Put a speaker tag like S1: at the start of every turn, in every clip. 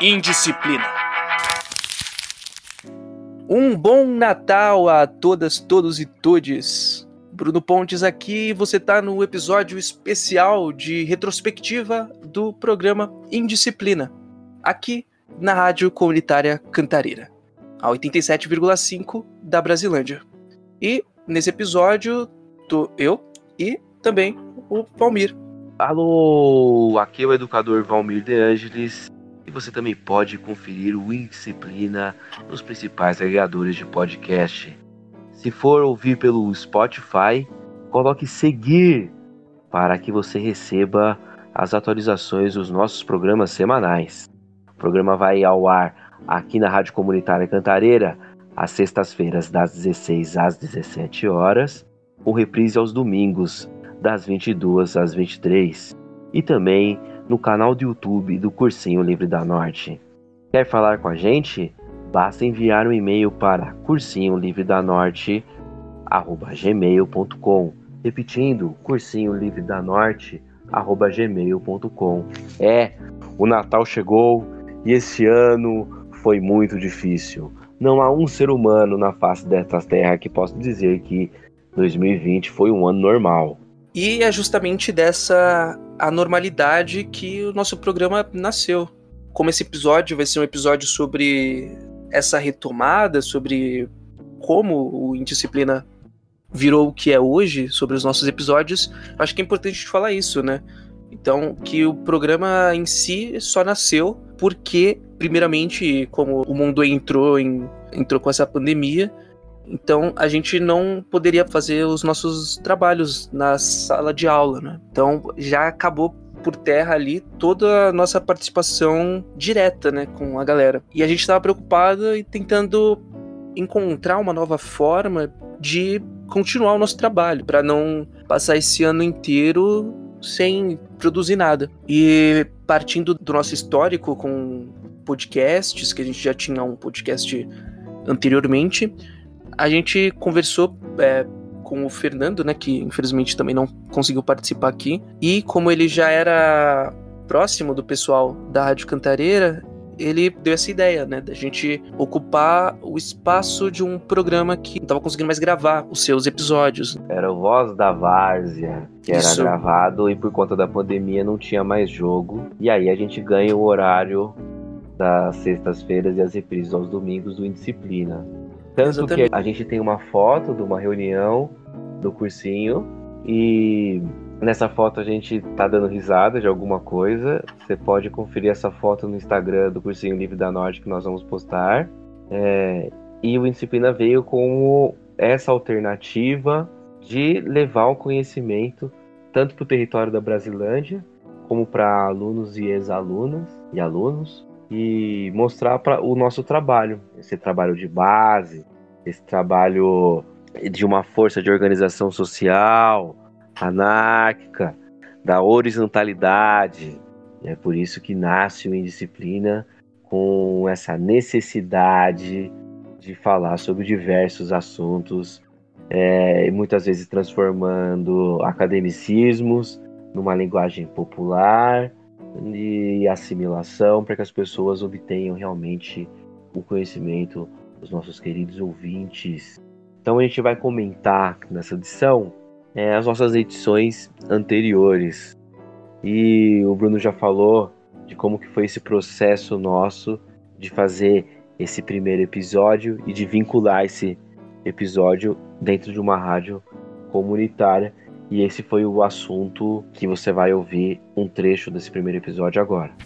S1: Indisciplina. Um bom Natal a todas, todos e todes. Bruno Pontes aqui, você está no episódio especial de retrospectiva do programa Indisciplina, aqui na Rádio Comunitária Cantareira, a 87,5 da Brasilândia. E nesse episódio, tô eu e também o Valmir.
S2: Alô, aqui é o educador Valmir De Angelis e você também pode conferir o Indisciplina nos principais agregadores de podcast. Se for ouvir pelo Spotify, coloque seguir para que você receba as atualizações dos nossos programas semanais. O programa vai ao ar aqui na Rádio Comunitária Cantareira às sextas-feiras das 16 às 17 horas, com reprise aos domingos das 22 às 23 e também no canal do YouTube do Cursinho Livre da Norte. Quer falar com a gente? Basta enviar um e-mail para cursinholivredanorte@gmail.com. Repetindo, cursinho livre da norte gmail.com. É, o Natal chegou e esse ano foi muito difícil. Não há um ser humano na face desta terra que possa dizer que 2020 foi um ano normal.
S1: E é justamente dessa anormalidade que o nosso programa nasceu. Como esse episódio vai ser um episódio sobre essa retomada, sobre como o Indisciplina virou o que é hoje, sobre os nossos episódios, acho que é importante falar isso, né? Então, que o programa em si só nasceu porque, primeiramente, como o mundo entrou, em, entrou com essa pandemia, então a gente não poderia fazer os nossos trabalhos na sala de aula, né? Então já acabou por terra ali toda a nossa participação direta, né, com a galera. E a gente estava preocupado e tentando encontrar uma nova forma de continuar o nosso trabalho, para não passar esse ano inteiro sem produzir nada. E partindo do nosso histórico com podcasts, que a gente já tinha um podcast anteriormente, a gente conversou é, com o Fernando, né, que infelizmente também não conseguiu participar aqui, e como ele já era próximo do pessoal da Rádio Cantareira, ele deu essa ideia, né, da gente ocupar o espaço de um programa que não estava conseguindo mais gravar os seus episódios.
S2: Era o Voz da Várzea, que Isso. era gravado e por conta da pandemia não tinha mais jogo. E aí a gente ganha o horário das sextas-feiras e as reprises aos domingos do Indisciplina. Tanto Exatamente. que a gente tem uma foto de uma reunião do cursinho e nessa foto a gente tá dando risada de alguma coisa. Você pode conferir essa foto no Instagram do Cursinho Livre da Norte que nós vamos postar. É, e o Indisciplina veio com essa alternativa de levar o conhecimento tanto para o território da Brasilândia como para alunos e ex-alunas e alunos e mostrar para o nosso trabalho, esse trabalho de base, esse trabalho de uma força de organização social anárquica, da horizontalidade. É por isso que nasce o Indisciplina com essa necessidade de falar sobre diversos assuntos, é, muitas vezes transformando academicismos numa linguagem popular de assimilação para que as pessoas obtenham realmente o conhecimento dos nossos queridos ouvintes. Então a gente vai comentar nessa edição é, as nossas edições anteriores. E o Bruno já falou de como que foi esse processo nosso de fazer esse primeiro episódio e de vincular esse episódio dentro de uma rádio comunitária e esse foi o assunto que você vai ouvir um trecho desse primeiro episódio agora.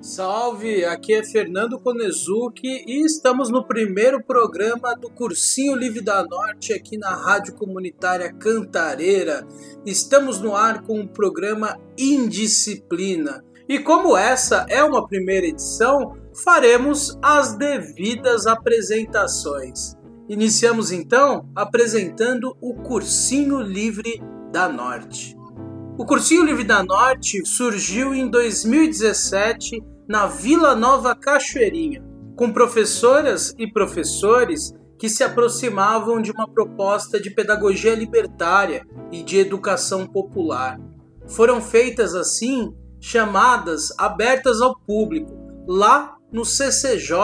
S3: Salve, aqui é Fernando Konezuki e estamos no primeiro programa do Cursinho Livre da Norte aqui na Rádio Comunitária Cantareira. Estamos no ar com o programa Indisciplina. E como essa é uma primeira edição, faremos as devidas apresentações. Iniciamos então apresentando o Cursinho Livre da Norte. O Cursinho Livre da Norte surgiu em 2017 na Vila Nova Cachoeirinha, com professoras e professores que se aproximavam de uma proposta de pedagogia libertária e de educação popular. Foram feitas assim chamadas abertas ao público, lá no CCJ,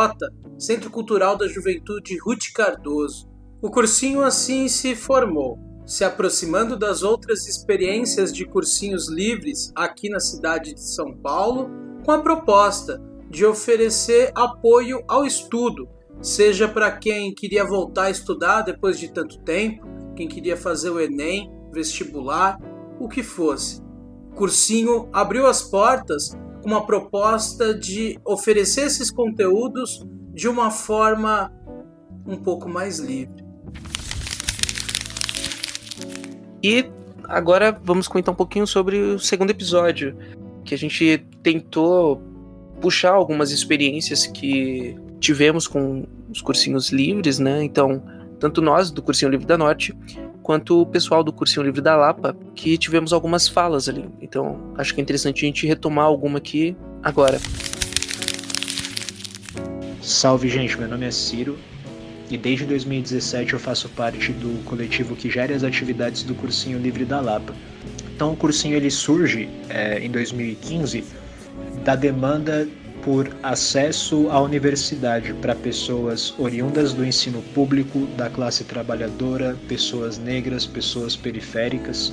S3: Centro Cultural da Juventude Ruth Cardoso. O cursinho assim se formou, se aproximando das outras experiências de cursinhos livres aqui na cidade de São Paulo, com a proposta de oferecer apoio ao estudo, seja para quem queria voltar a estudar depois de tanto tempo, quem queria fazer o Enem, vestibular, o que fosse. O cursinho abriu as portas com uma proposta de oferecer esses conteúdos de uma forma um pouco mais livre.
S1: E agora vamos comentar um pouquinho sobre o segundo episódio, que a gente tentou puxar algumas experiências que tivemos com os cursinhos livres, né? Então, tanto nós do Cursinho Livre da Norte, quanto o pessoal do Cursinho Livre da Lapa, que tivemos algumas falas ali. Então, acho que é interessante a gente retomar alguma aqui agora.
S4: Salve, gente. Meu nome é Ciro e desde 2017 eu faço parte do coletivo que gera as atividades do Cursinho Livre da Lapa. Então, o cursinho ele surge é, em 2015 da demanda por acesso à universidade para pessoas oriundas do ensino público, da classe trabalhadora, pessoas negras, pessoas periféricas.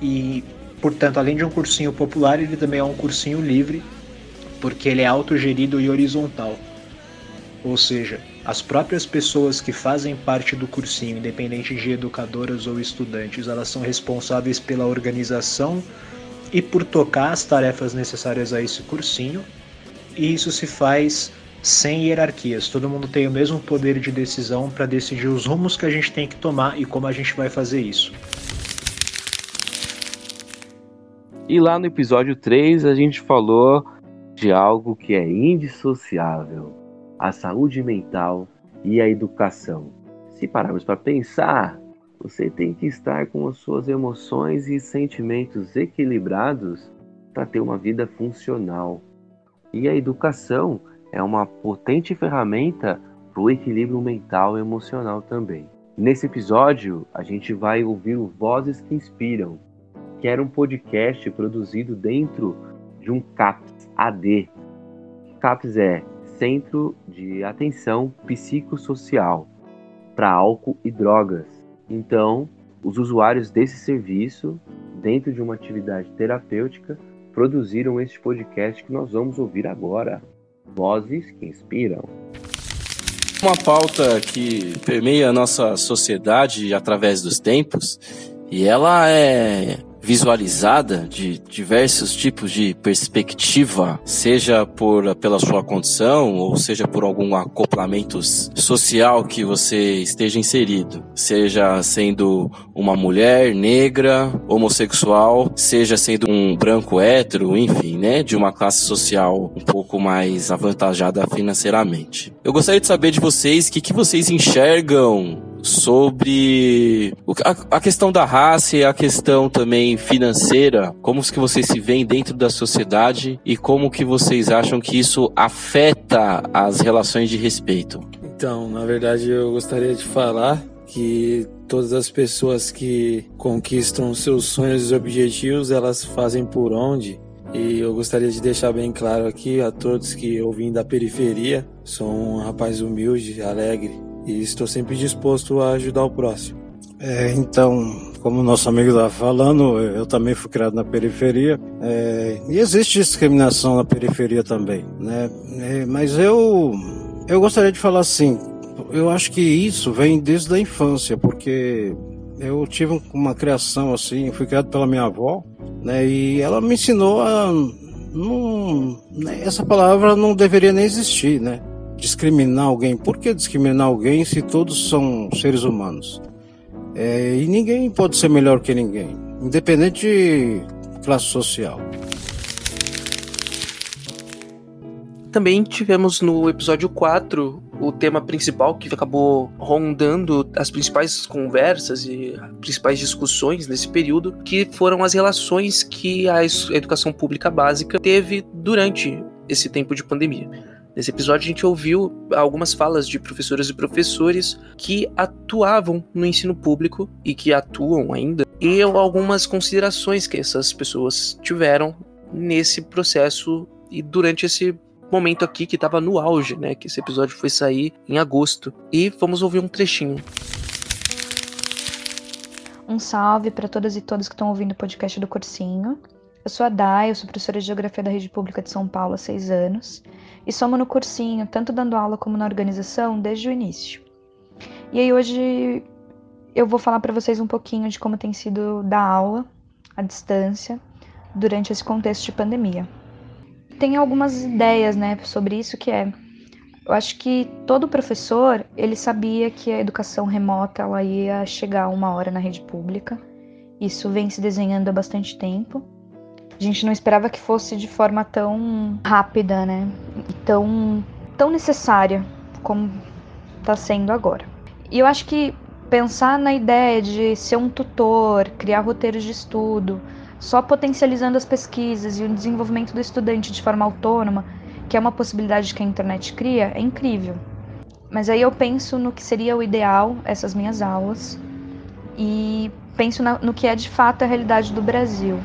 S4: E, portanto, além de um cursinho popular, ele também é um cursinho livre, porque ele é autogerido e horizontal. Ou seja, as próprias pessoas que fazem parte do cursinho, independente de educadoras ou estudantes, elas são responsáveis pela organização e por tocar as tarefas necessárias a esse cursinho, e isso se faz sem hierarquias. Todo mundo tem o mesmo poder de decisão para decidir os rumos que a gente tem que tomar e como a gente vai fazer isso.
S2: E lá no episódio 3 a gente falou de algo que é indissociável: a saúde mental e a educação. Se pararmos para pensar, você tem que estar com as suas emoções e sentimentos equilibrados para ter uma vida funcional. E a educação é uma potente ferramenta para o equilíbrio mental e emocional também. Nesse episódio, a gente vai ouvir o Vozes que Inspiram, que era um podcast produzido dentro de um CAPS AD. CAPS é Centro de Atenção Psicossocial para Álcool e Drogas então, os usuários desse serviço, dentro de uma atividade terapêutica, produziram este podcast que nós vamos ouvir agora. Vozes que inspiram.
S5: Uma pauta que permeia a nossa sociedade através dos tempos, e ela é visualizada de diversos tipos de perspectiva, seja por pela sua condição ou seja por algum acoplamento social que você esteja inserido, seja sendo uma mulher negra, homossexual, seja sendo um branco hétero, enfim, né, de uma classe social um pouco mais avantajada financeiramente. Eu gostaria de saber de vocês o que, que vocês enxergam sobre a, questão da raça e a questão também financeira, como que vocês se veem dentro da sociedade e como que vocês acham que isso afeta as relações de respeito?
S6: Então, na verdade, eu gostaria de falar que todas as pessoas que conquistam seus sonhos e objetivos, elas fazem por onde. E eu gostaria de deixar bem claro aqui a todos que eu vim da periferia, sou um rapaz humilde, alegre, e estou sempre disposto a ajudar o próximo.
S7: É, então, como o nosso amigo estava falando, eu também fui criado na periferia é, e existe discriminação na periferia também, né? É, mas eu eu gostaria de falar assim, eu acho que isso vem desde a infância, porque eu tive uma criação assim, fui criado pela minha avó, né? E ela me ensinou a não, né, essa palavra não deveria nem existir, né? Discriminar alguém. Por que discriminar alguém se todos são seres humanos? É, e ninguém pode ser melhor que ninguém, independente de classe social.
S1: Também tivemos no episódio 4 o tema principal que acabou rondando as principais conversas e principais discussões nesse período, que foram as relações que a educação pública básica teve durante esse tempo de pandemia. Nesse episódio, a gente ouviu algumas falas de professoras e professores que atuavam no ensino público e que atuam ainda, e algumas considerações que essas pessoas tiveram nesse processo e durante esse momento aqui que estava no auge, né? Que esse episódio foi sair em agosto. E vamos ouvir um trechinho.
S8: Um salve para todas e todos que estão ouvindo o podcast do Cursinho. Eu sou a Dai, eu sou professora de Geografia da Rede Pública de São Paulo há seis anos e somos no cursinho, tanto dando aula como na organização, desde o início. E aí hoje eu vou falar para vocês um pouquinho de como tem sido dar aula à distância durante esse contexto de pandemia tem algumas ideias, né, sobre isso que é eu acho que todo professor, ele sabia que a educação remota ela ia chegar uma hora na rede pública. Isso vem se desenhando há bastante tempo. A gente não esperava que fosse de forma tão rápida, né? E tão, tão necessária como está sendo agora. E eu acho que pensar na ideia de ser um tutor, criar roteiros de estudo, só potencializando as pesquisas e o desenvolvimento do estudante de forma autônoma, que é uma possibilidade que a internet cria, é incrível. Mas aí eu penso no que seria o ideal, essas minhas aulas, e penso no que é de fato a realidade do Brasil.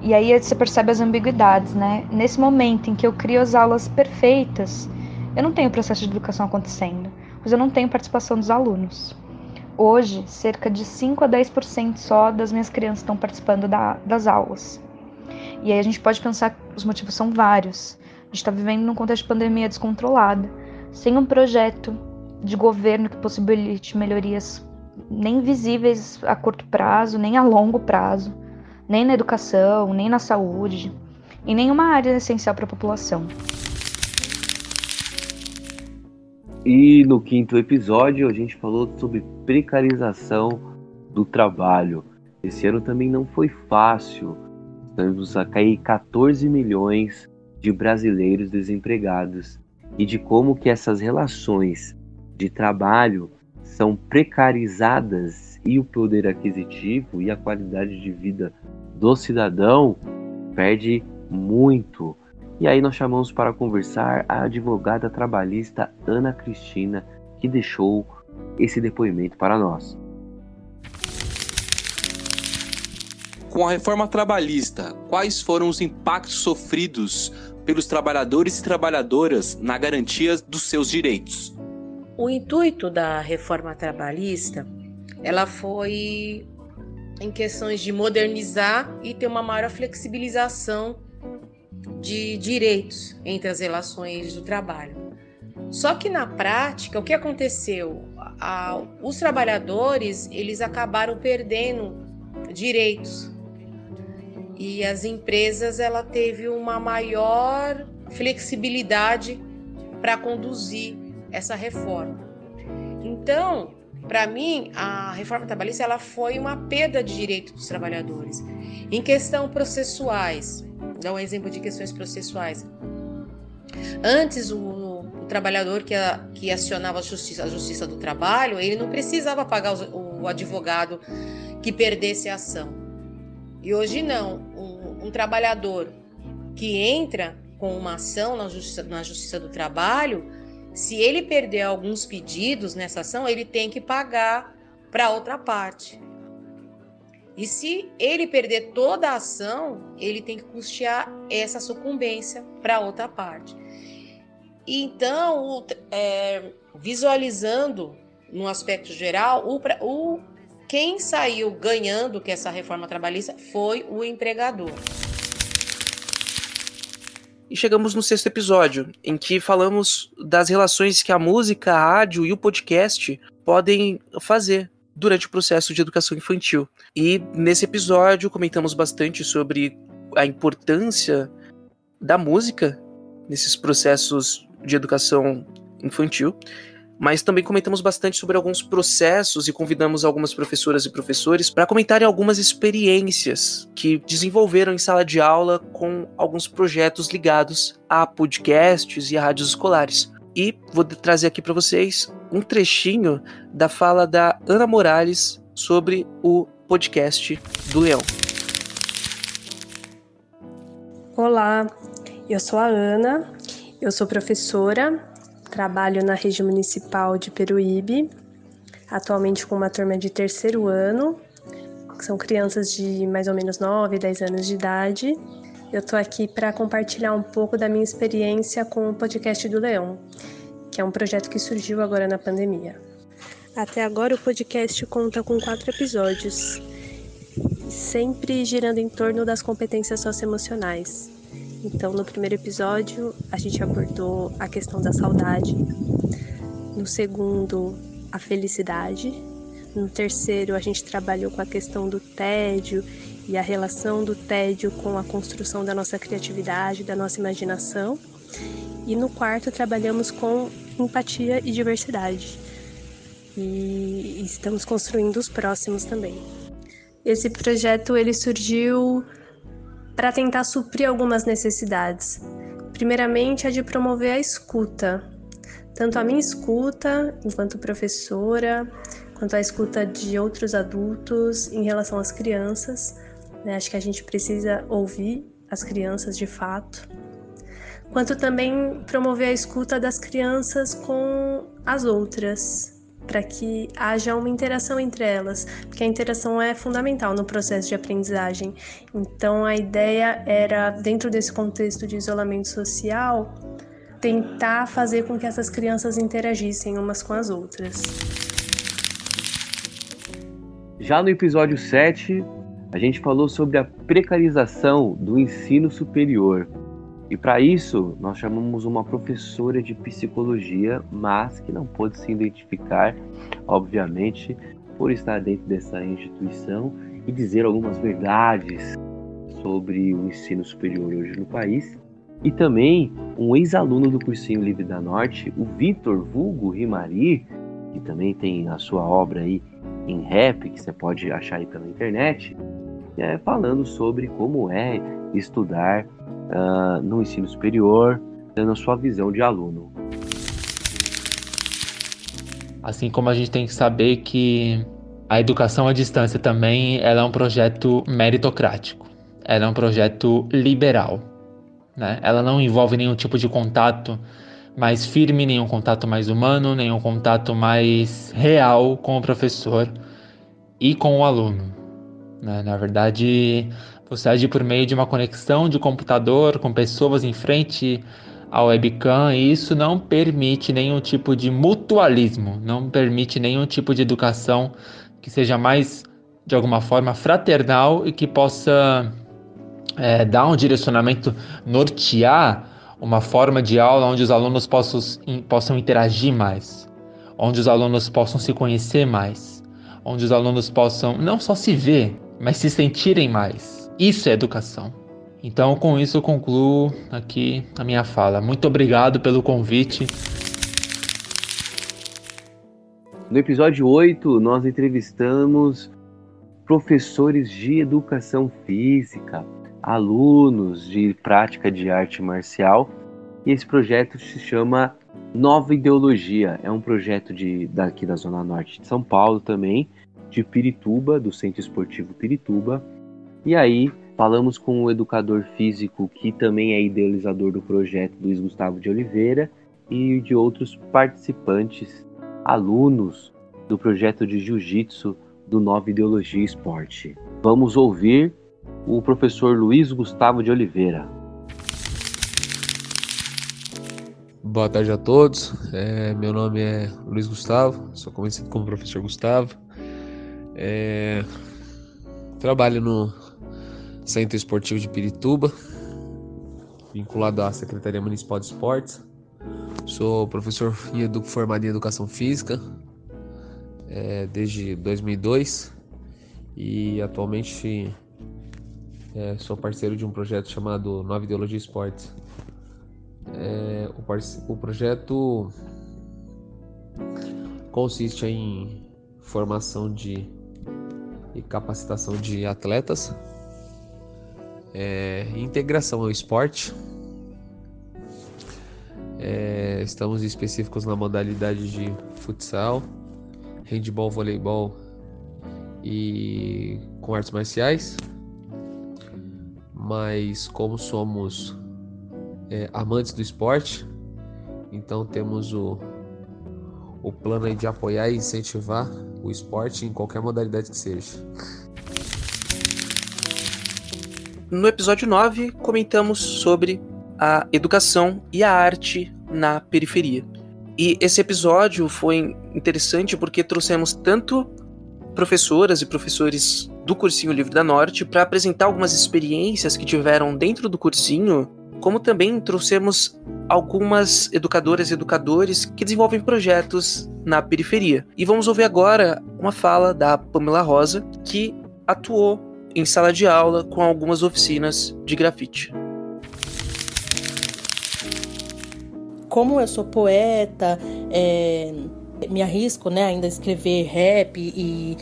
S8: E aí você percebe as ambiguidades, né? Nesse momento em que eu crio as aulas perfeitas, eu não tenho processo de educação acontecendo, mas eu não tenho participação dos alunos. Hoje, cerca de 5 a 10% só das minhas crianças estão participando da, das aulas. E aí a gente pode pensar que os motivos são vários. A gente está vivendo num contexto de pandemia descontrolada, sem um projeto de governo que possibilite melhorias nem visíveis a curto prazo, nem a longo prazo, nem na educação, nem na saúde, em nenhuma área essencial para a população.
S2: E no quinto episódio a gente falou sobre precarização do trabalho. Esse ano também não foi fácil. Estamos a cair 14 milhões de brasileiros desempregados e de como que essas relações de trabalho são precarizadas e o poder aquisitivo e a qualidade de vida do cidadão perde muito. E aí nós chamamos para conversar a advogada trabalhista Ana Cristina, que deixou esse depoimento para nós.
S9: Com a reforma trabalhista, quais foram os impactos sofridos pelos trabalhadores e trabalhadoras na garantia dos seus direitos?
S10: O intuito da reforma trabalhista, ela foi em questões de modernizar e ter uma maior flexibilização de direitos entre as relações do trabalho. Só que na prática, o que aconteceu? Os trabalhadores eles acabaram perdendo direitos e as empresas ela teve uma maior flexibilidade para conduzir essa reforma. Então, para mim, a reforma trabalhista ela foi uma perda de direitos dos trabalhadores. Em questão processuais, dar um exemplo de questões processuais. Antes, o, o trabalhador que, a, que acionava a justiça, a justiça do trabalho, ele não precisava pagar o, o advogado que perdesse a ação. E hoje não. Um, um trabalhador que entra com uma ação na justiça, na justiça do trabalho, se ele perder alguns pedidos nessa ação, ele tem que pagar para outra parte. E se ele perder toda a ação, ele tem que custear essa sucumbência para outra parte. Então, é, visualizando no aspecto geral, o, o, quem saiu ganhando com essa reforma trabalhista foi o empregador.
S1: E chegamos no sexto episódio, em que falamos das relações que a música, a rádio e o podcast podem fazer durante o processo de educação infantil. E nesse episódio comentamos bastante sobre a importância da música nesses processos de educação infantil, mas também comentamos bastante sobre alguns processos e convidamos algumas professoras e professores para comentarem algumas experiências que desenvolveram em sala de aula com alguns projetos ligados a podcasts e a rádios escolares. E vou trazer aqui para vocês um trechinho da fala da Ana Morales sobre o podcast do Leão.
S11: Olá, eu sou a Ana Eu sou professora, trabalho na rede municipal de Peruíbe, atualmente com uma turma de terceiro ano, que são crianças de mais ou menos 9, 10 anos de idade. Eu estou aqui para compartilhar um pouco da minha experiência com o podcast do Leão, que é um projeto que surgiu agora na pandemia. Até agora o podcast conta com quatro episódios, sempre girando em torno das competências socioemocionais. Então, no primeiro episódio, a gente abordou a questão da saudade. No segundo, a felicidade. No terceiro, a gente trabalhou com a questão do tédio e a relação do tédio com a construção da nossa criatividade, da nossa imaginação. E no quarto, trabalhamos com empatia e diversidade. E estamos construindo os próximos também. Esse projeto ele surgiu para tentar suprir algumas necessidades. Primeiramente, a de promover a escuta, tanto a minha escuta enquanto professora, quanto a escuta de outros adultos em relação às crianças. Né? Acho que a gente precisa ouvir as crianças de fato, quanto também promover a escuta das crianças com as outras, para que haja uma interação entre elas, porque a interação é fundamental no processo de aprendizagem. Então, a ideia era, dentro desse contexto de isolamento social, tentar fazer com que essas crianças interagissem umas com as outras.
S2: Já no episódio 7, a gente falou sobre a precarização do ensino superior. E para isso, nós chamamos uma professora de psicologia, mas que não pôde se identificar, obviamente, por estar dentro dessa instituição e dizer algumas verdades sobre o ensino superior hoje no país. E também um ex-aluno do cursinho Livre da Norte, o Vitor Vulgo Rimari, que também tem a sua obra aí em rap, que você pode achar aí pela internet, é, falando sobre como é estudar uh, no ensino superior, dando a sua visão de aluno.
S12: Assim como a gente tem que saber que a educação à distância também ela é um projeto meritocrático, ela é um projeto liberal. Né? Ela não envolve nenhum tipo de contato mais firme, nenhum contato mais humano, nenhum contato mais real com o professor e com o aluno. Né? Na verdade, você age por meio de uma conexão de computador com pessoas em frente ao webcam e isso não permite nenhum tipo de mutualismo, não permite nenhum tipo de educação que seja mais, de alguma forma, fraternal e que possa é, dar um direcionamento, nortear uma forma de aula onde os alunos possam, possam interagir mais, onde os alunos possam se conhecer mais, onde os alunos possam não só se ver, mas se sentirem mais. Isso é educação. Então, com isso, eu concluo aqui a minha fala. Muito obrigado pelo convite.
S2: No episódio 8, nós entrevistamos professores de educação física, alunos de prática de arte marcial, e esse projeto se chama Nova Ideologia. É um projeto de, daqui da Zona Norte de São Paulo também, de Pirituba, do Centro Esportivo Pirituba e aí falamos com o educador físico que também é idealizador do projeto, Luiz Gustavo de Oliveira, e de outros participantes, alunos do projeto de Jiu-Jitsu do Nova Ideologia Esporte. Vamos ouvir o professor Luiz Gustavo de Oliveira.
S13: Boa tarde a todos. É, meu nome é Luiz Gustavo, sou conhecido como professor Gustavo. É, trabalho no Centro Esportivo de Pirituba, vinculado à Secretaria Municipal de Esportes. Sou professor formado em Educação Física é, desde 2002 e atualmente é, sou parceiro de um projeto chamado Nova Ideologia Esportes. É, o, o projeto consiste em formação de e capacitação de atletas é, integração ao esporte. É, estamos específicos na modalidade de futsal, handball, voleibol e com artes marciais. Mas como somos é, amantes do esporte. Então temos o, o plano aí de apoiar e incentivar o esporte em qualquer modalidade que seja.
S1: No episódio 9, comentamos sobre a educação e a arte na periferia. E esse episódio foi interessante porque trouxemos tanto professoras e professores do Cursinho Livre da Norte para apresentar algumas experiências que tiveram dentro do cursinho, como também trouxemos algumas educadoras e educadores que desenvolvem projetos na periferia. E vamos ouvir agora uma fala da Pamela Rosa, que atuou em sala de aula com algumas oficinas de grafite.
S14: Como eu sou poeta, é, me arrisco né, ainda a escrever rap e,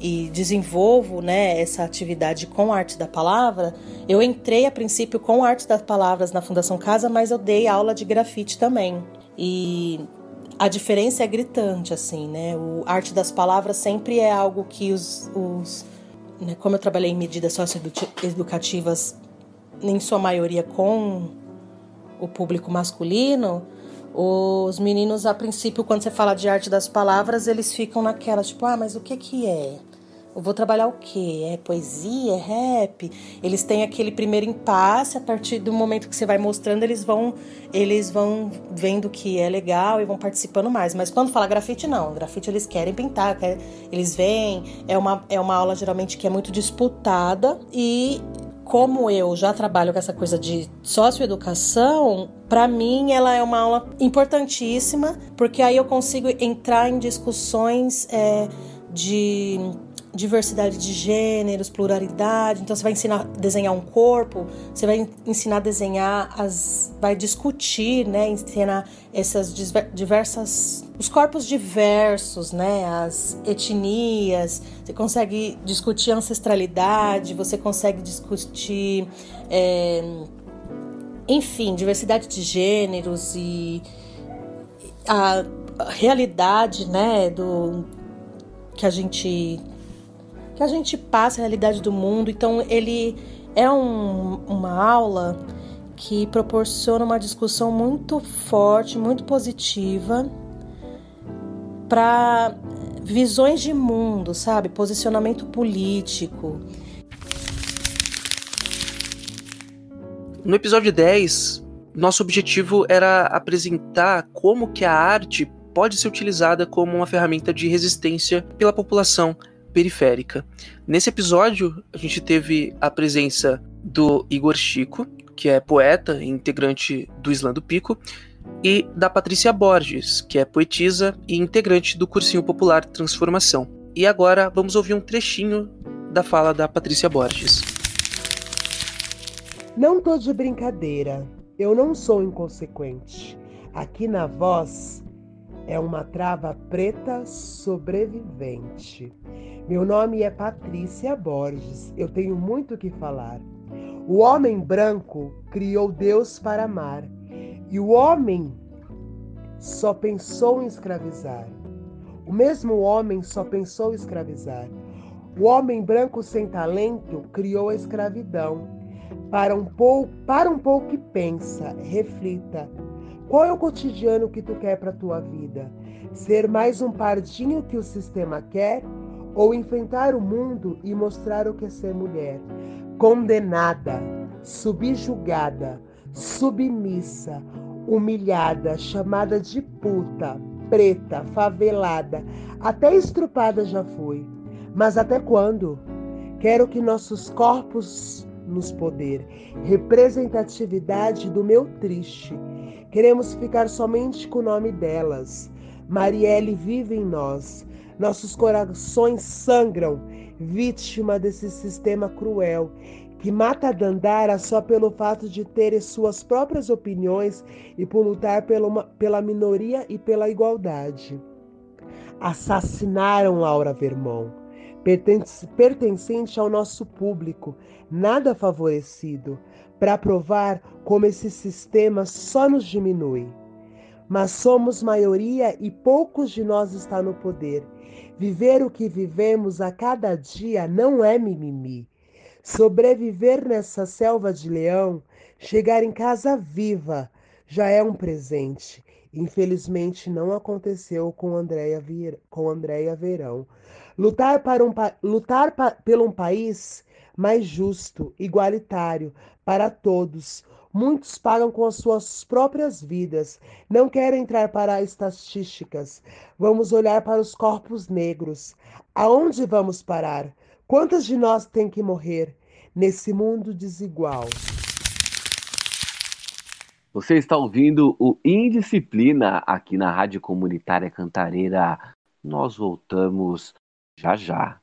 S14: e desenvolvo né, essa atividade com arte da palavra, eu entrei a princípio com arte das palavras na Fundação Casa, mas eu dei aula de grafite também. E a diferença é gritante, assim, né? O arte das palavras sempre é algo que os, os né, como eu trabalhei em medidas socioeducativas, em sua maioria com o público masculino, os meninos, a princípio, quando você fala de arte das palavras, eles ficam naquela, tipo, ah, mas o que que é? Eu vou trabalhar o quê? É poesia? É rap? Eles têm aquele primeiro impasse, a partir do momento que você vai mostrando, eles vão eles vão vendo que é legal e vão participando mais. Mas quando fala grafite, não. Grafite eles querem pintar, eles vêm. É uma, é uma aula geralmente que é muito disputada e como eu já trabalho com essa coisa de socioeducação, para mim ela é uma aula importantíssima, porque aí eu consigo entrar em discussões é, de diversidade de gêneros, pluralidade. Então você vai ensinar a desenhar um corpo, você vai ensinar a desenhar as vai discutir, né, ensinar essas diversas os corpos diversos, né, as etnias. Você consegue discutir ancestralidade, você consegue discutir é, enfim, diversidade de gêneros e a realidade, né, do que a gente que a gente passa a realidade do mundo. Então, ele é um, uma aula que proporciona uma discussão muito forte, muito positiva para visões de mundo, sabe? Posicionamento político.
S1: No episódio 10, nosso objetivo era apresentar como que a arte pode ser utilizada como uma ferramenta de resistência pela população periférica. Nesse episódio, a gente teve a presença do Igor Chico, que é poeta e integrante do Islã do Pico, e da Patrícia Borges, que é poetisa e integrante do Cursinho Popular Transformação. E agora vamos ouvir um trechinho da fala da Patrícia Borges.
S15: Não tô de brincadeira, eu não sou inconsequente. Aqui na voz é uma trava preta sobrevivente. Meu nome é Patrícia Borges. Eu tenho muito o que falar. O homem branco criou Deus para amar, e o homem só pensou em escravizar. O mesmo homem só pensou em escravizar. O homem branco sem talento criou a escravidão. Para um pouco, para um pouco que pensa, reflita. Qual é o cotidiano que tu quer para tua vida? Ser mais um pardinho que o sistema quer ou enfrentar o mundo e mostrar o que é ser mulher, condenada, subjugada, submissa, humilhada, chamada de puta, preta, favelada, até estrupada já foi. Mas até quando? Quero que nossos corpos nos poder, representatividade do meu triste. Queremos ficar somente com o nome delas. Marielle vive em nós. Nossos corações sangram, vítima desse sistema cruel que mata Dandara só pelo fato de ter suas próprias opiniões e por lutar pela, pela minoria e pela igualdade. Assassinaram Laura Vermont, pertencente ao nosso público, nada favorecido, para provar como esse sistema só nos diminui. Mas somos maioria e poucos de nós estão no poder Viver o que vivemos a cada dia não é mimimi. Sobreviver nessa selva de leão Chegar em casa viva já é um presente. Infelizmente não aconteceu com Andréia com Andréia Verão. Lutar, para um, lutar pa, pelo um país mais justo, igualitário para todos. Muitos pagam com as suas próprias vidas. Não quero entrar para estatísticas. Vamos olhar para os corpos negros. Aonde vamos parar? Quantas de nós têm que morrer nesse mundo desigual?
S2: Você está ouvindo o Indisciplina aqui na Rádio Comunitária Cantareira. Nós voltamos já já.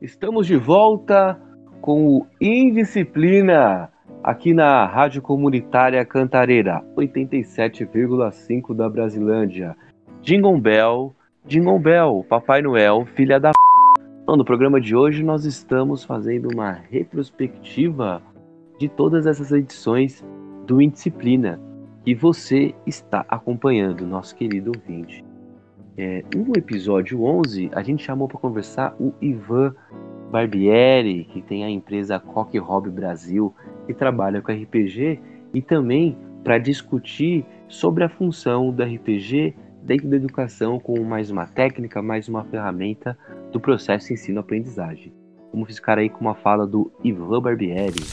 S2: Estamos de volta com o Indisciplina aqui na Rádio Comunitária Cantareira, 87,5 da Brasilândia. Jingle Bell, Jingle Bell, Papai Noel, filha da Bom, no programa de hoje nós estamos fazendo uma retrospectiva de todas essas edições do Indisciplina que você está acompanhando, nosso querido ouvinte. É, no episódio 11, a gente chamou para conversar o Ivan Barbieri, que tem a empresa Coque Hobby Brasil, que trabalha com RPG, e também para discutir sobre a função do RPG dentro da educação como mais uma técnica, mais uma ferramenta do processo ensino-aprendizagem. Vamos ficar aí com uma fala do Ivan Barbieri.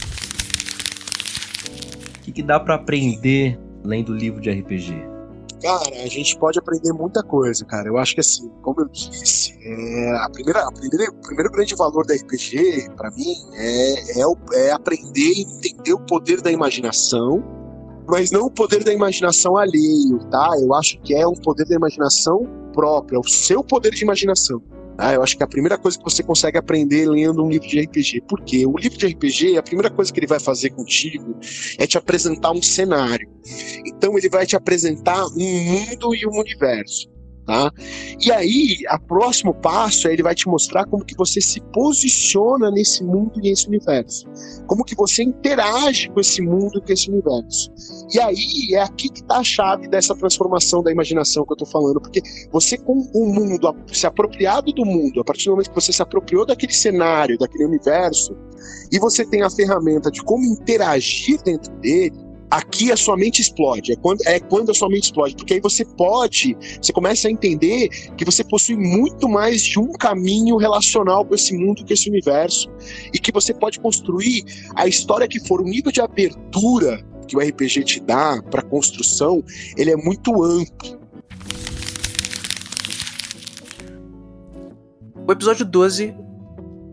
S16: O que, que dá para aprender lendo livro de RPG?
S17: Cara, a gente pode aprender muita coisa, cara. Eu acho que assim, como eu disse, é, a primeira, a primeira, o primeiro grande valor da RPG, para mim, é, é, é aprender e entender o poder da imaginação mas não o poder da imaginação alheio, tá? Eu acho que é um poder da imaginação próprio, é o seu poder de imaginação. Tá? Eu acho que é a primeira coisa que você consegue aprender lendo um livro de RPG. Por quê? O livro de RPG, a primeira coisa que ele vai fazer contigo é te apresentar um cenário. Então ele vai te apresentar um mundo e um universo. Tá? E aí, o próximo passo é ele vai te mostrar como que você se posiciona nesse mundo e nesse universo. Como que você interage com esse mundo e com esse universo. E aí, é aqui que está a chave dessa transformação da imaginação que eu estou falando, porque você com o mundo, se apropriado do mundo, a partir do momento que você se apropriou daquele cenário, daquele universo, e você tem a ferramenta de como interagir dentro dele, aqui a sua mente explode. É quando, é quando a sua mente explode. Porque aí você pode, você começa a entender que você possui muito mais de um caminho relacional com esse mundo, com esse universo. E que você pode construir a história que for. O nível de abertura que o RPG te dá para construção, ele é muito amplo.
S1: O episódio 12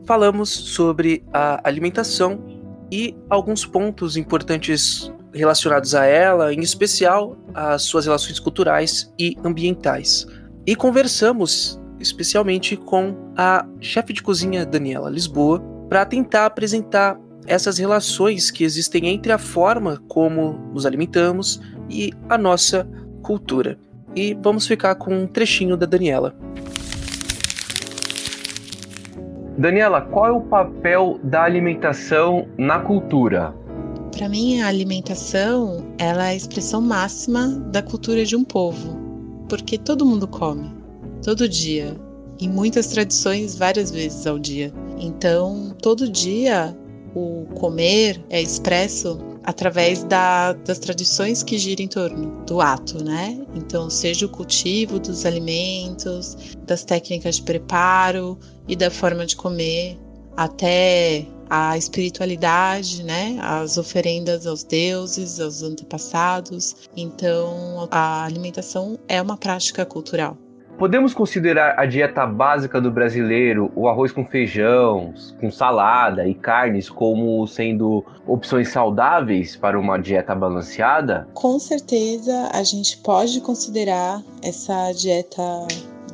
S1: falamos sobre a alimentação e alguns pontos importantes relacionados a ela, em especial as suas relações culturais e ambientais. E conversamos especialmente com a chefe de cozinha Daniela Lisboa para tentar apresentar essas relações que existem entre a forma como nos alimentamos e a nossa cultura. E vamos ficar com um trechinho da Daniela.
S2: Daniela, qual é o papel da alimentação na cultura?
S18: Para mim, a alimentação ela é a expressão máxima da cultura de um povo, porque todo mundo come, todo dia, em muitas tradições, várias vezes ao dia. Então, todo dia o comer é expresso através da, das tradições que giram em torno do ato, né? Então, seja o cultivo dos alimentos, das técnicas de preparo e da forma de comer, até a espiritualidade, né? As oferendas aos deuses, aos antepassados. Então, a alimentação é uma prática cultural.
S2: Podemos considerar a dieta básica do brasileiro, o arroz com feijão, com salada e carnes, como sendo opções saudáveis para uma dieta balanceada?
S18: Com certeza, a gente pode considerar essa dieta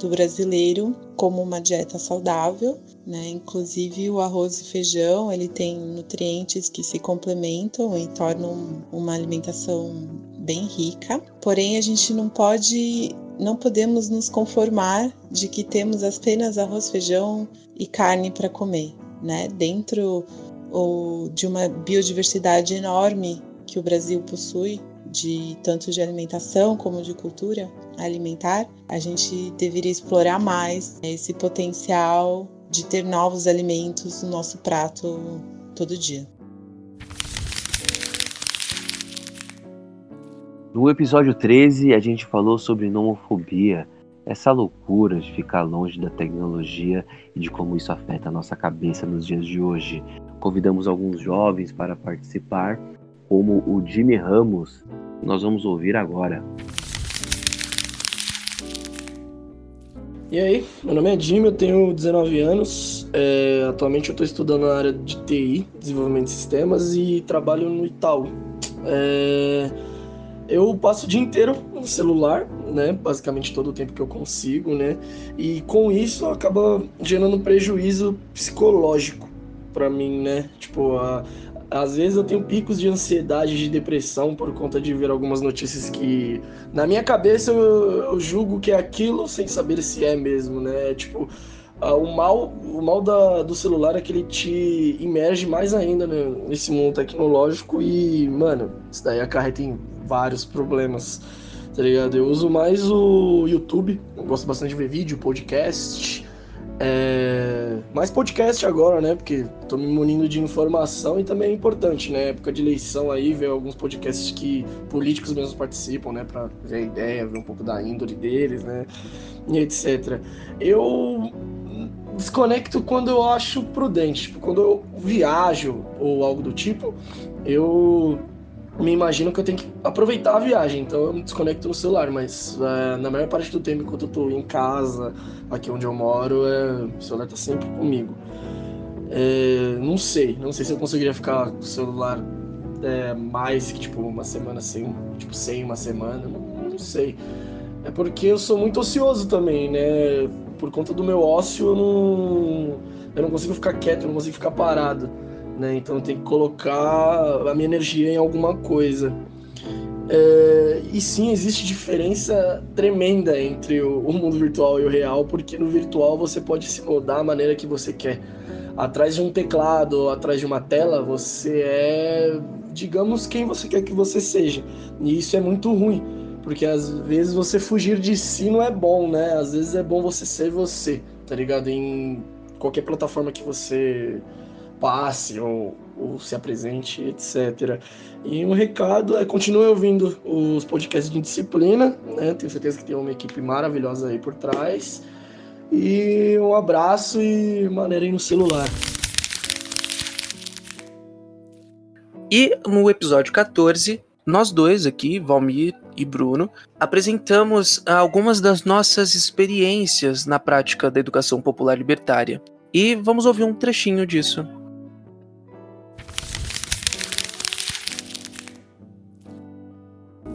S18: do brasileiro como uma dieta saudável, né? Inclusive o arroz e feijão, ele tem nutrientes que se complementam e tornam uma alimentação bem rica. Porém, a gente não pode não podemos nos conformar de que temos apenas arroz, feijão e carne para comer, né? Dentro ou, de uma biodiversidade enorme que o Brasil possui, de tanto de alimentação como de cultura alimentar, a gente deveria explorar mais esse potencial de ter novos alimentos no nosso prato todo dia.
S2: No episódio 13, a gente falou sobre nomofobia, essa loucura de ficar longe da tecnologia e de como isso afeta a nossa cabeça nos dias de hoje. Convidamos alguns jovens para participar, como o Jimmy Ramos, nós vamos ouvir agora.
S19: E aí, meu nome é Jimmy, eu tenho 19 anos. É, atualmente eu estou estudando na área de TI, desenvolvimento de sistemas, e trabalho no Itaú. É, eu passo o dia inteiro no celular, né? Basicamente todo o tempo que eu consigo, né? E com isso acaba gerando prejuízo psicológico para mim, né? Tipo, a, às vezes eu tenho picos de ansiedade, de depressão por conta de ver algumas notícias que, na minha cabeça, eu, eu julgo que é aquilo sem saber se é mesmo, né? Tipo, uh, o mal, o mal da, do celular é que ele te imerge mais ainda né, nesse mundo tecnológico e, mano, isso daí acarreta em vários problemas, tá ligado? Eu uso mais o YouTube, eu gosto bastante de ver vídeo, podcast é... Mais podcast agora, né? Porque tô me munindo de informação e também é importante, né? Época de eleição aí, ver alguns podcasts que políticos mesmos participam, né? Pra ver a ideia, ver um pouco da índole deles, né? E etc. Eu desconecto quando eu acho prudente. Tipo, quando eu viajo ou algo do tipo, eu me imagino que eu tenho que aproveitar a viagem, então eu me desconecto no celular, mas é, na maior parte do tempo, enquanto eu tô em casa, aqui onde eu moro, é, o celular tá sempre comigo. É, não sei, não sei se eu conseguiria ficar com o celular é, mais que tipo uma semana sem, tipo sem uma semana, não, não sei. É porque eu sou muito ocioso também, né? Por conta do meu ócio, eu não, eu não consigo ficar quieto, eu não consigo ficar parado né? Então eu tenho que colocar a minha energia em alguma coisa. É, e sim, existe diferença tremenda entre o, o, mundo virtual e o real, porque no virtual você pode se mudar da maneira que você quer. Atrás de um teclado, atrás de uma tela, você é, digamos, quem você quer que você seja. E isso é muito ruim, porque às vezes você fugir de si não é bom, né? Às vezes é bom você ser você, tá ligado? Em qualquer plataforma que você passe ou, ou se apresente, etc. E um recado é continue ouvindo os podcasts de disciplina, né? Tenho certeza que tem uma equipe maravilhosa aí por trás. E um abraço e maneirem no celular.
S1: E no episódio 14, nós dois aqui, Valmir e Bruno, apresentamos algumas das nossas experiências na prática da educação popular libertária. E vamos ouvir um trechinho disso.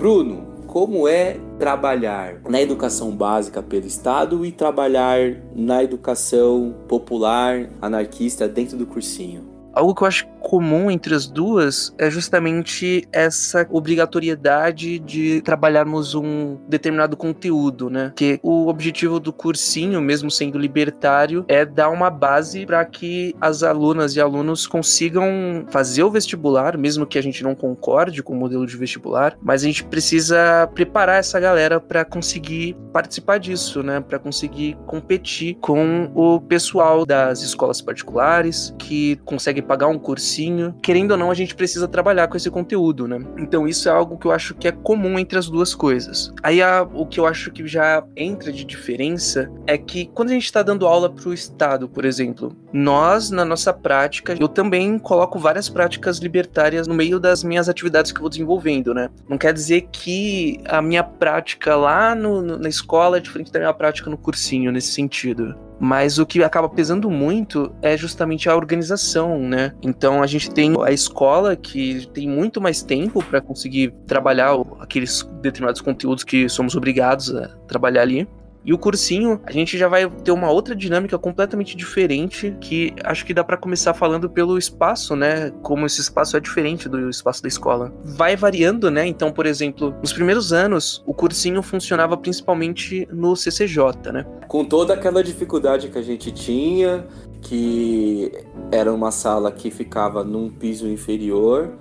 S9: Bruno, como é trabalhar na educação básica pelo Estado e trabalhar na educação popular anarquista dentro do cursinho?
S1: Algo que eu acho comum entre as duas é justamente essa obrigatoriedade de trabalharmos um determinado conteúdo, né? Que o objetivo do cursinho, mesmo sendo libertário, é dar uma base para que as alunas e alunos consigam fazer o vestibular, mesmo que a gente não concorde com o modelo de vestibular, mas a gente precisa preparar essa galera para conseguir participar disso, né? Para conseguir competir com o pessoal das escolas particulares que consegue pagar um cursinho. Querendo ou não, a gente precisa trabalhar com esse conteúdo, né? Então isso é algo que eu acho que é comum entre as duas coisas. Aí a, o que eu acho que já entra de diferença é que quando a gente está dando aula para o Estado, por exemplo, nós, na nossa prática, eu também coloco várias práticas libertárias no meio das minhas atividades que eu vou desenvolvendo, né? Não quer dizer que a minha prática lá no, no, na escola é diferente da minha prática no cursinho, nesse sentido. Mas o que acaba pesando muito é justamente a organização, né? Então a gente tem a escola que tem muito mais tempo para conseguir trabalhar aqueles determinados conteúdos que somos obrigados a trabalhar ali. E o cursinho, a gente já vai ter uma outra dinâmica completamente diferente, que acho que dá para começar falando pelo espaço, né? Como esse espaço é diferente do espaço da escola. Vai variando, né? Então, por exemplo, nos primeiros anos, o cursinho funcionava principalmente no CCJ, né?
S9: Com toda aquela dificuldade que a gente tinha, que era uma sala que ficava num piso inferior,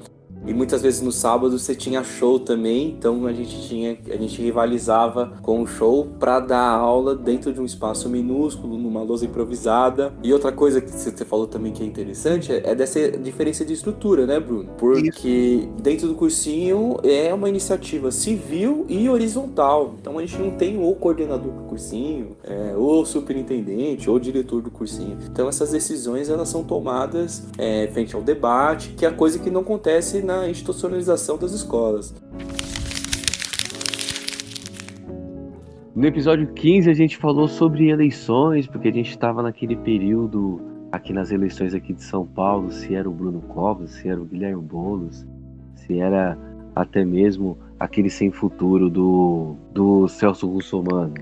S20: E muitas vezes no sábado você tinha show também, então a gente tinha, a gente rivalizava com o show para dar aula dentro de um espaço minúsculo, numa lousa improvisada. E outra coisa que você falou também que é interessante é dessa diferença de estrutura, né, Bruno? Porque dentro do cursinho é uma iniciativa civil e horizontal. Então a gente não tem o coordenador do cursinho, é, ou superintendente, ou diretor do cursinho. Então essas decisões elas são tomadas é, frente ao debate, que é a coisa que não acontece na na institucionalização das escolas.
S2: No episódio 15 a gente falou sobre eleições, porque a gente estava naquele período aqui nas eleições aqui de São Paulo, se era o Bruno Covas, se era o Guilherme Boulos, se era até mesmo aquele sem futuro do, do Celso Russomano.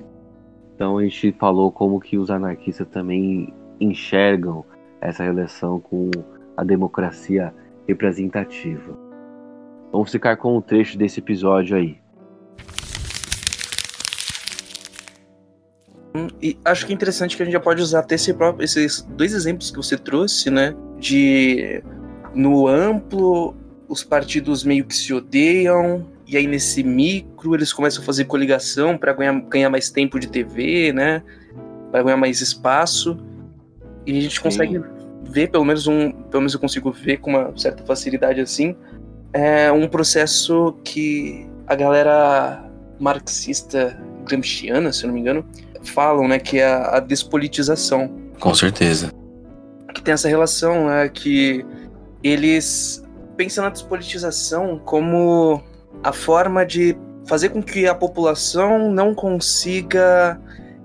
S2: Então a gente falou como que os anarquistas também enxergam essa relação com a democracia representativa. Vamos ficar com um trecho desse episódio aí.
S1: Hum, e acho que é interessante que a gente já pode usar até esse próprio, esses dois exemplos que você trouxe, né? De no amplo os partidos meio que se odeiam e aí nesse micro eles começam a fazer coligação para ganhar, ganhar mais tempo de TV, né? Para ganhar mais espaço e a gente Sim. consegue ver, pelo menos um, pelo menos eu consigo ver com uma certa facilidade assim, é um processo que a galera marxista gramsciana, se eu não me engano, falam, né, que é a, a despolitização.
S5: Com certeza.
S1: Que tem essa relação, né, que eles pensam na despolitização como a forma de fazer com que a população não consiga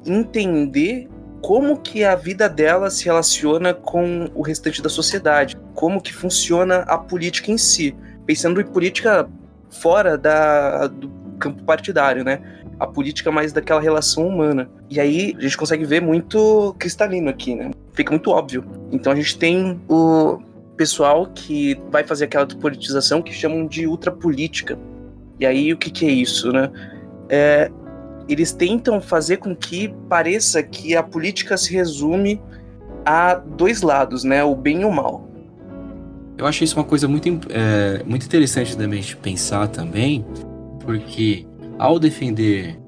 S1: entender como que a vida dela se relaciona com o restante da sociedade, como que funciona a política em si, pensando em política fora da, do campo partidário, né? A política mais daquela relação humana. E aí a gente consegue ver muito cristalino aqui, né? Fica muito óbvio. Então a gente tem o pessoal que vai fazer aquela politização que chamam de ultrapolítica. E aí o que, que é isso, né? É, eles tentam fazer com que pareça que a política se resume a dois lados, né? O bem e o mal.
S5: Eu acho isso uma coisa muito, é, muito interessante também de pensar também, porque ao defender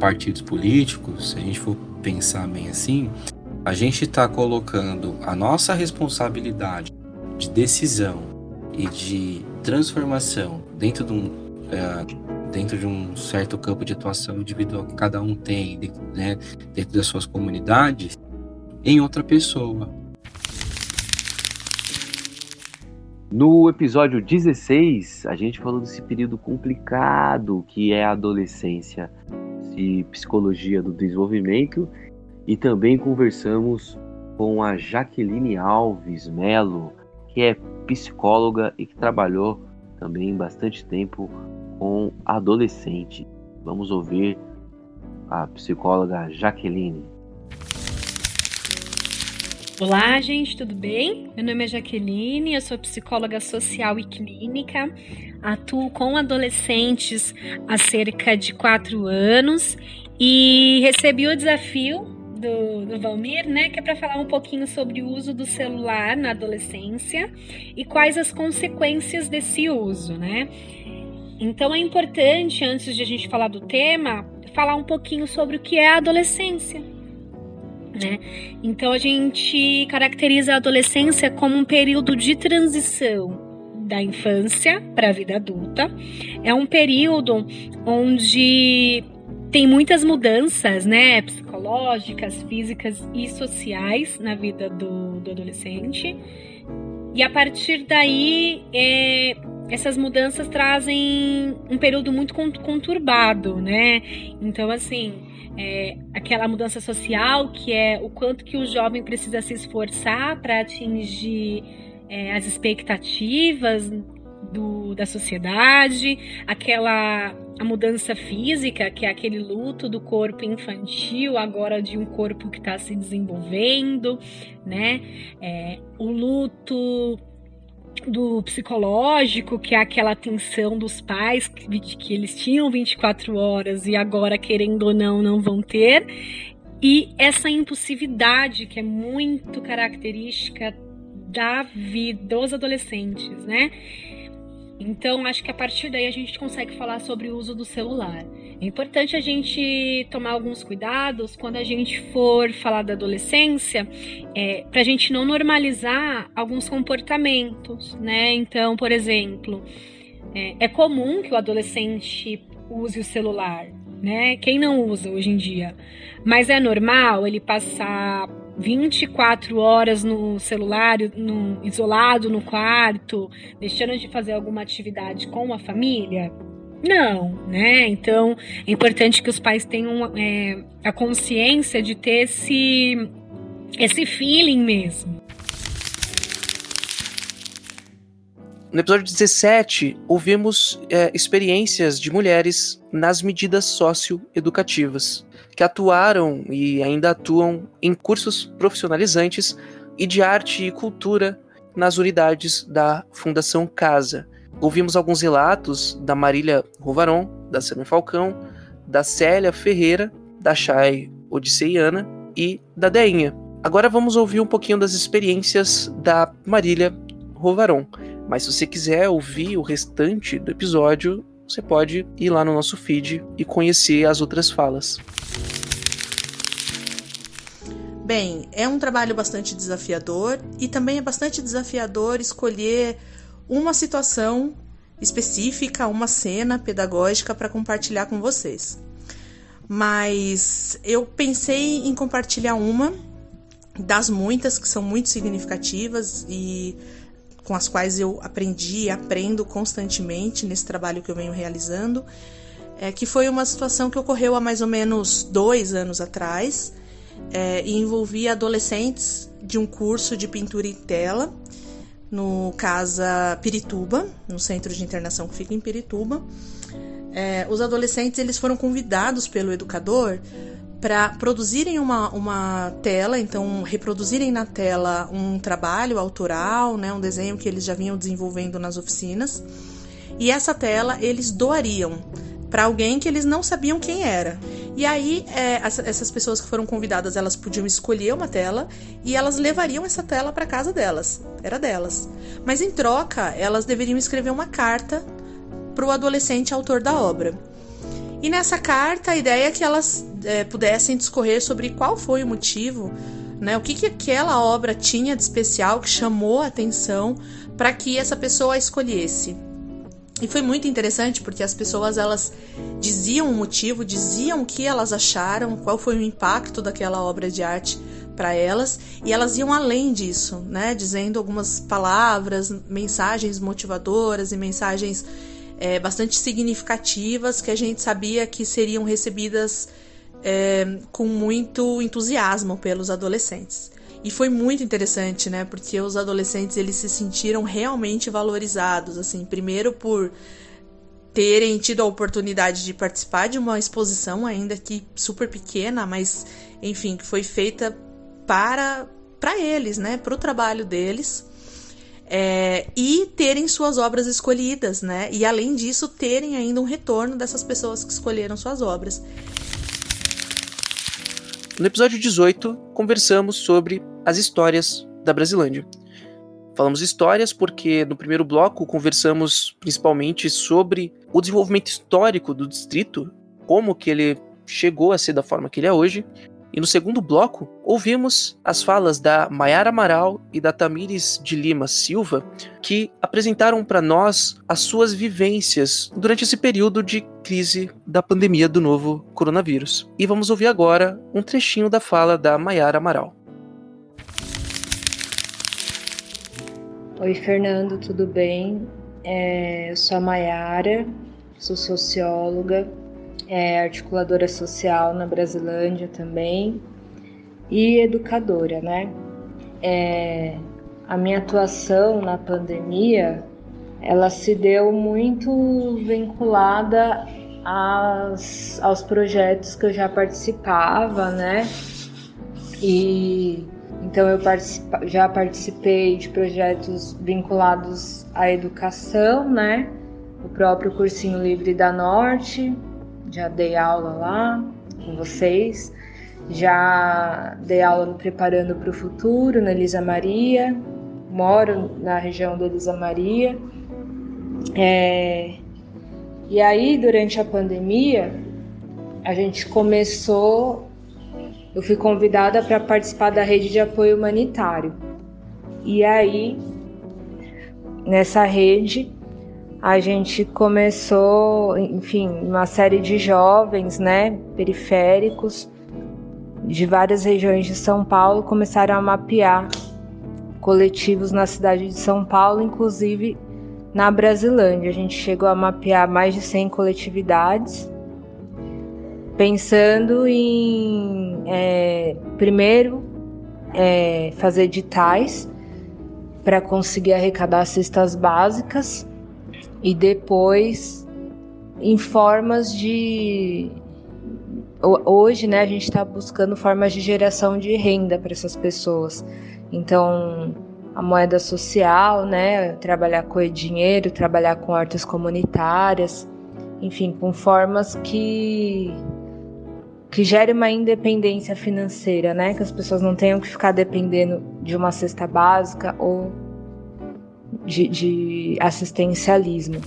S5: partidos políticos, se a gente for pensar bem assim, a gente está colocando a nossa responsabilidade de decisão e de transformação dentro de um, é, dentro de um certo campo de atuação individual que cada um tem, né, dentro das suas comunidades, em outra pessoa.
S2: No episódio 16, a gente falou desse período complicado que é a adolescência, de psicologia do desenvolvimento, e também conversamos com a Jaqueline Alves Melo, que é psicóloga e que trabalhou também bastante tempo com adolescente. Vamos ouvir a psicóloga Jaqueline.
S21: Olá, gente, tudo bem? Meu nome é Jaqueline, eu sou psicóloga social e clínica, atuo com adolescentes há cerca de quatro anos e recebi o desafio do, do Valmir, né, que é para falar um pouquinho sobre o uso do celular na adolescência e quais as consequências desse uso, né? Então é importante, antes de a gente falar do tema, falar um pouquinho sobre o que é a adolescência. Né? Então a gente caracteriza a adolescência como um período de transição da infância para a vida adulta. É um período onde tem muitas mudanças, né, psicológicas, físicas e sociais na vida do, do adolescente. E a partir daí, é, essas mudanças trazem um período muito conturbado, né? Então, assim, é, aquela mudança social que é o quanto que o jovem precisa se esforçar para atingir é, as expectativas do, da sociedade, aquela a mudança física, que é aquele luto do corpo infantil, agora de um corpo que está se desenvolvendo, né? É, o luto do psicológico, que é aquela tensão dos pais que, que eles tinham 24 horas e agora, querendo ou não, não vão ter. E essa impulsividade que é muito característica da vida dos adolescentes, né? Então, acho que a partir daí a gente consegue falar sobre o uso do celular. É importante a gente tomar alguns cuidados quando a gente for falar da adolescência, é, para a gente não normalizar alguns comportamentos, né? Então, por exemplo, é, é comum que o adolescente use o celular, né? Quem não usa hoje em dia? Mas é normal ele passar 24 horas no celular, no, isolado no quarto, deixando de fazer alguma atividade com a família? Não, né? Então é importante que os pais tenham é, a consciência de ter esse, esse feeling mesmo.
S1: No episódio 17, ouvimos é, experiências de mulheres nas medidas socioeducativas, que atuaram e ainda atuam em cursos profissionalizantes e de arte e cultura nas unidades da Fundação Casa. Ouvimos alguns relatos da Marília Rovaron, da Samia Falcão, da Célia Ferreira, da Chay Odisseiana e da Deinha. Agora vamos ouvir um pouquinho das experiências da Marília Rovaron. Mas se você quiser ouvir o restante do episódio, você pode ir lá no nosso feed e conhecer as outras falas.
S22: Bem, é um trabalho bastante desafiador e também é bastante desafiador escolher uma situação específica, uma cena pedagógica para compartilhar com vocês. Mas eu pensei em compartilhar uma das muitas que são muito significativas e com as quais eu aprendi e aprendo constantemente nesse trabalho que eu venho realizando, é, que foi uma situação que ocorreu há mais ou menos dois anos atrás é, e envolvia adolescentes de um curso de pintura em tela no Casa Pirituba, no centro de internação que fica em Pirituba. É, os adolescentes eles foram convidados pelo educador para produzirem uma, uma tela, então reproduzirem na tela um trabalho autoral, né, um desenho que eles já vinham desenvolvendo nas oficinas. E essa tela eles doariam para alguém que eles não sabiam quem era. E aí é, essas pessoas que foram convidadas elas podiam escolher uma tela e elas levariam essa tela para casa delas, era delas. Mas em troca elas deveriam escrever uma carta para o adolescente autor da obra. E nessa carta, a ideia é que elas é, pudessem discorrer sobre qual foi o motivo, né, o que, que aquela obra tinha de especial que chamou a atenção para que essa pessoa a escolhesse. E foi muito interessante porque as pessoas elas diziam o motivo, diziam o que elas acharam, qual foi o impacto daquela obra de arte para elas, e elas iam além disso, né, dizendo algumas palavras, mensagens motivadoras e mensagens é, bastante significativas que a gente sabia que seriam recebidas é, com muito entusiasmo pelos adolescentes. E foi muito interessante, né? Porque os adolescentes eles se sentiram realmente valorizados, assim, primeiro por terem tido a oportunidade de participar de uma exposição ainda que super pequena, mas enfim, que foi feita para para eles, né? Para o trabalho deles é, e terem suas obras escolhidas, né? E além disso, terem ainda um retorno dessas pessoas que escolheram suas obras.
S1: No episódio 18, conversamos sobre as histórias da Brasilândia. Falamos histórias porque no primeiro bloco conversamos principalmente sobre o desenvolvimento histórico do distrito, como que ele chegou a ser da forma que ele é hoje, e no segundo bloco, ouvimos as falas da Maiara Amaral e da Tamires de Lima Silva, que apresentaram para nós as suas vivências durante esse período de crise da pandemia do novo coronavírus. E vamos ouvir agora um trechinho da fala da Maiara Amaral.
S23: Oi, Fernando, tudo bem? É, eu sou a Maiara, sou socióloga, é articuladora social na Brasilândia também e educadora, né? É, a minha atuação na pandemia, ela se deu muito vinculada às, aos projetos que eu já participava, né? E então eu participa, já participei de projetos vinculados à educação, né? O próprio cursinho livre da Norte, já dei aula lá com vocês, já dei aula no Preparando para o Futuro, na Elisa Maria, moro na região da Elisa Maria É, e aí, durante a pandemia, a gente começou. Eu fui convidada para participar da rede de apoio humanitário. E aí, nessa rede, a gente começou, enfim, uma série de jovens, né, periféricos de várias regiões de São Paulo começaram a mapear coletivos na cidade de São Paulo, inclusive na Brasilândia. A gente chegou a mapear mais de 100 coletividades, pensando em, é, primeiro, é, fazer editais para conseguir arrecadar cestas básicas e depois em formas de hoje, né, a gente está buscando formas de geração de renda para essas pessoas. Então, a moeda social, né, trabalhar com dinheiro, trabalhar com hortas comunitárias, enfim, com formas que que gere uma independência financeira, né, que as pessoas não tenham que ficar dependendo de uma cesta básica ou de, de assistencialismo.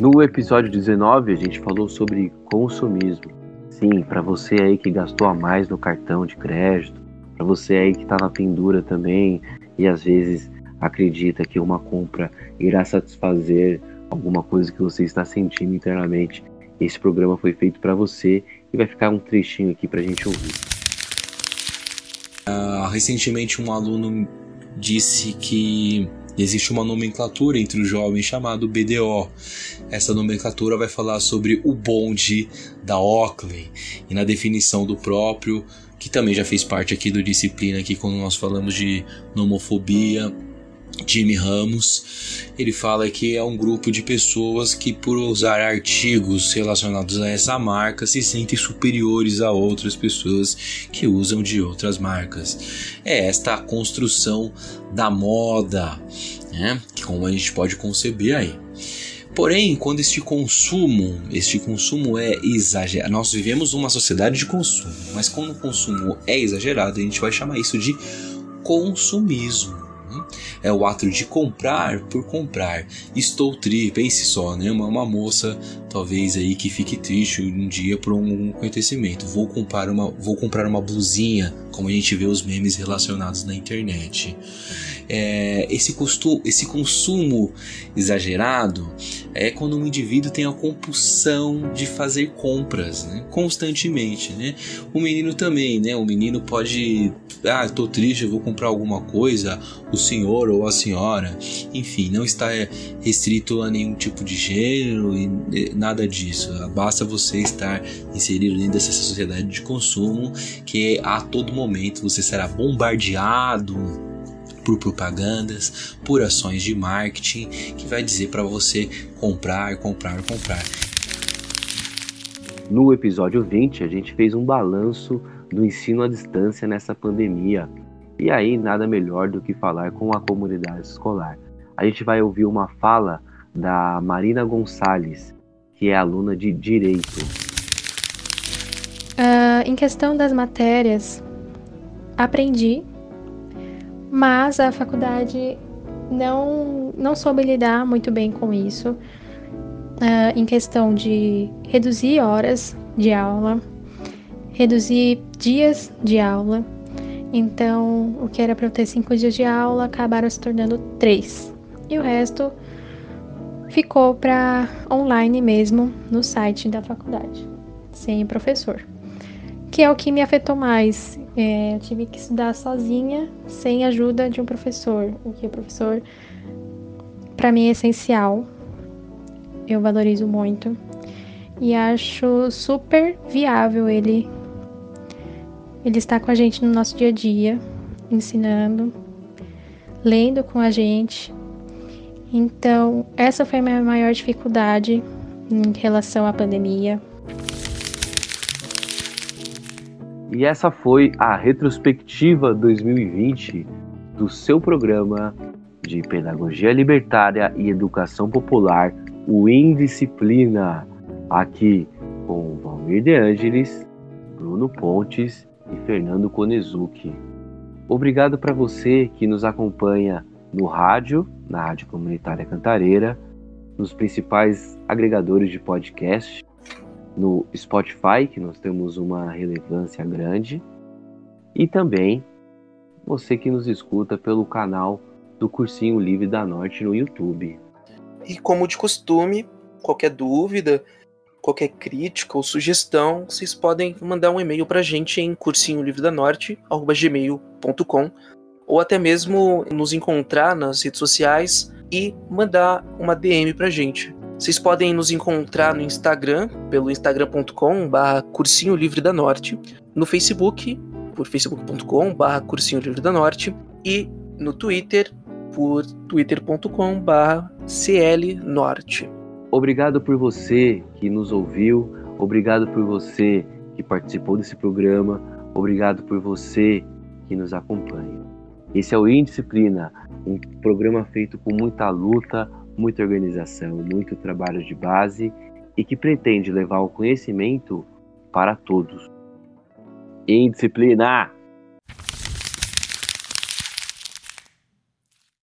S2: No episódio 19, a gente falou sobre consumismo. Sim, para você aí que gastou a mais no cartão de crédito, para você aí que está na pendura também e às vezes acredita que uma compra irá satisfazer alguma coisa que você está sentindo internamente. Esse programa foi feito para você e vai ficar um trechinho aqui para a gente ouvir.
S24: Uh, recentemente um aluno disse que existe uma nomenclatura entre os jovens chamado BDO. Essa nomenclatura vai falar sobre o bonde da Oakley e na definição do próprio, que também já fez parte aqui do disciplina aqui quando nós falamos de nomofobia, Jimmy Ramos, ele fala que é um grupo de pessoas que, por usar artigos relacionados a essa marca, se sentem superiores a outras pessoas que usam de outras marcas. É esta a construção da moda, né? como a gente pode conceber aí. Porém, quando este consumo, este consumo é exagerado, nós vivemos uma sociedade de consumo, mas quando o consumo é exagerado, a gente vai chamar isso de consumismo. É o ato de comprar por comprar. Estou triste, pense só, né? Uma, uma moça, talvez aí que fique triste um dia por um acontecimento. Vou comprar uma, vou comprar uma blusinha, como a gente vê os memes relacionados na internet é, esse, custo, esse consumo exagerado é quando um indivíduo tem a compulsão de fazer compras né, constantemente. Né? O menino também, né? O menino pode. Ah, estou triste, eu vou comprar alguma coisa. O senhor ou a senhora, enfim, não está restrito a nenhum tipo de gênero e nada disso. Basta você estar inserido dentro dessa sociedade de consumo que a todo momento você será bombardeado por propagandas, por ações de marketing que vai dizer para você comprar, comprar, comprar.
S2: No episódio 20, a gente fez um balanço do ensino à distância nessa pandemia. E aí, nada melhor do que falar com a comunidade escolar. A gente vai ouvir uma fala da Marina Gonçalves, que é aluna de Direito.
S25: Uh, em questão das matérias, aprendi mas a faculdade não, não soube lidar muito bem com isso, uh, em questão de reduzir horas de aula, reduzir dias de aula. Então, o que era para eu ter cinco dias de aula acabaram se tornando três. E o resto ficou para online mesmo, no site da faculdade, sem professor. Que é o que me afetou mais. É, eu tive que estudar sozinha, sem ajuda de um professor, o que o professor, para mim, é essencial. Eu valorizo muito e acho super viável ele ele está com a gente no nosso dia a dia, ensinando, lendo com a gente. Então, essa foi a minha maior dificuldade em relação à pandemia.
S2: E essa foi a retrospectiva 2020 do seu programa de Pedagogia Libertária e Educação Popular, o Indisciplina, aqui com Valmir De Angelis, Bruno Pontes e Fernando Konezuki. Obrigado para você que nos acompanha no rádio, na Rádio Comunitária Cantareira, nos principais agregadores de podcast, no Spotify, que nós temos uma relevância grande, e também você que nos escuta pelo canal do Cursinho Livre da Norte no YouTube.
S1: E como de costume, qualquer dúvida, qualquer crítica ou sugestão, vocês podem mandar um e-mail para a gente em cursinholivredanorte@gmail.com ou até mesmo nos encontrar nas redes sociais e mandar uma DM para a gente. Vocês podem nos encontrar no Instagram, pelo instagram.com/barra Cursinho Livre da Norte, no Facebook, por facebook.com/barra Cursinho Livre da Norte e no Twitter, por twitter.com/barra CL Norte.
S2: Obrigado por você que nos ouviu, obrigado por você que participou desse programa, obrigado por você que nos acompanha. Esse é o Indisciplina, um programa feito com muita luta, muita organização, muito trabalho de base e que pretende levar o conhecimento para todos. Indisciplina!